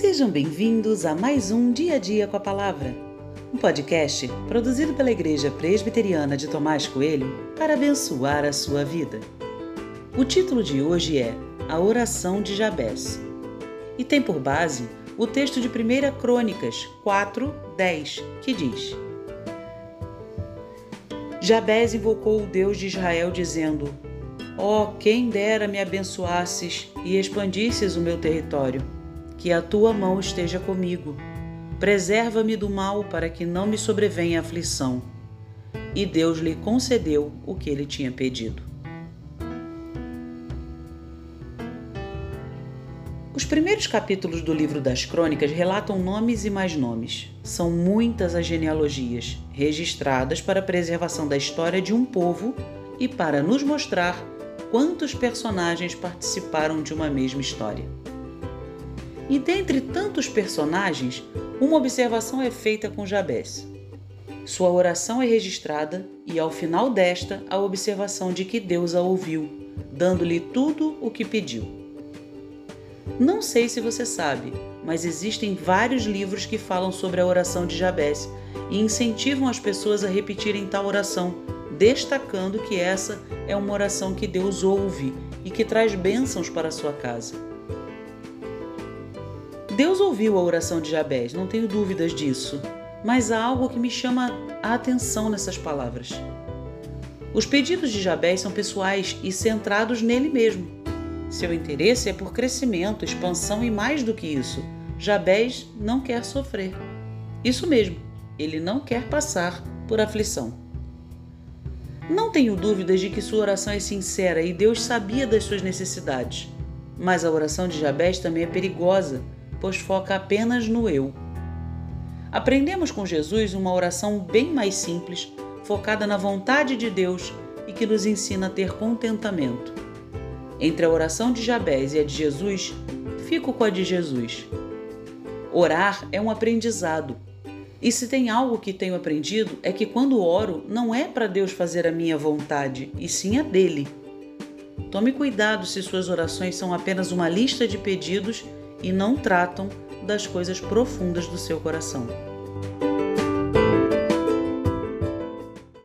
Sejam bem-vindos a mais um Dia a Dia com a Palavra, um podcast produzido pela Igreja Presbiteriana de Tomás Coelho para abençoar a sua vida. O título de hoje é A Oração de Jabés e tem por base o texto de 1 Crônicas 4, 10, que diz: Jabés invocou o Deus de Israel, dizendo: Ó, oh, quem dera me abençoasses e expandisses o meu território que a tua mão esteja comigo. Preserva-me do mal para que não me sobrevenha aflição. E Deus lhe concedeu o que ele tinha pedido. Os primeiros capítulos do livro das Crônicas relatam nomes e mais nomes. São muitas as genealogias registradas para a preservação da história de um povo e para nos mostrar quantos personagens participaram de uma mesma história. E dentre tantos personagens, uma observação é feita com Jabés. Sua oração é registrada e, ao final desta, a observação de que Deus a ouviu, dando-lhe tudo o que pediu. Não sei se você sabe, mas existem vários livros que falam sobre a oração de Jabés e incentivam as pessoas a repetirem tal oração, destacando que essa é uma oração que Deus ouve e que traz bênçãos para a sua casa. Deus ouviu a oração de Jabés, não tenho dúvidas disso, mas há algo que me chama a atenção nessas palavras. Os pedidos de Jabés são pessoais e centrados nele mesmo. Seu interesse é por crescimento, expansão e mais do que isso. Jabés não quer sofrer. Isso mesmo, ele não quer passar por aflição. Não tenho dúvidas de que sua oração é sincera e Deus sabia das suas necessidades. Mas a oração de Jabés também é perigosa pois foca apenas no eu. Aprendemos com Jesus uma oração bem mais simples, focada na vontade de Deus e que nos ensina a ter contentamento. Entre a oração de Jabés e a de Jesus, fico com a de Jesus. Orar é um aprendizado. E se tem algo que tenho aprendido é que quando oro, não é para Deus fazer a minha vontade, e sim a dele. Tome cuidado se suas orações são apenas uma lista de pedidos e não tratam das coisas profundas do seu coração.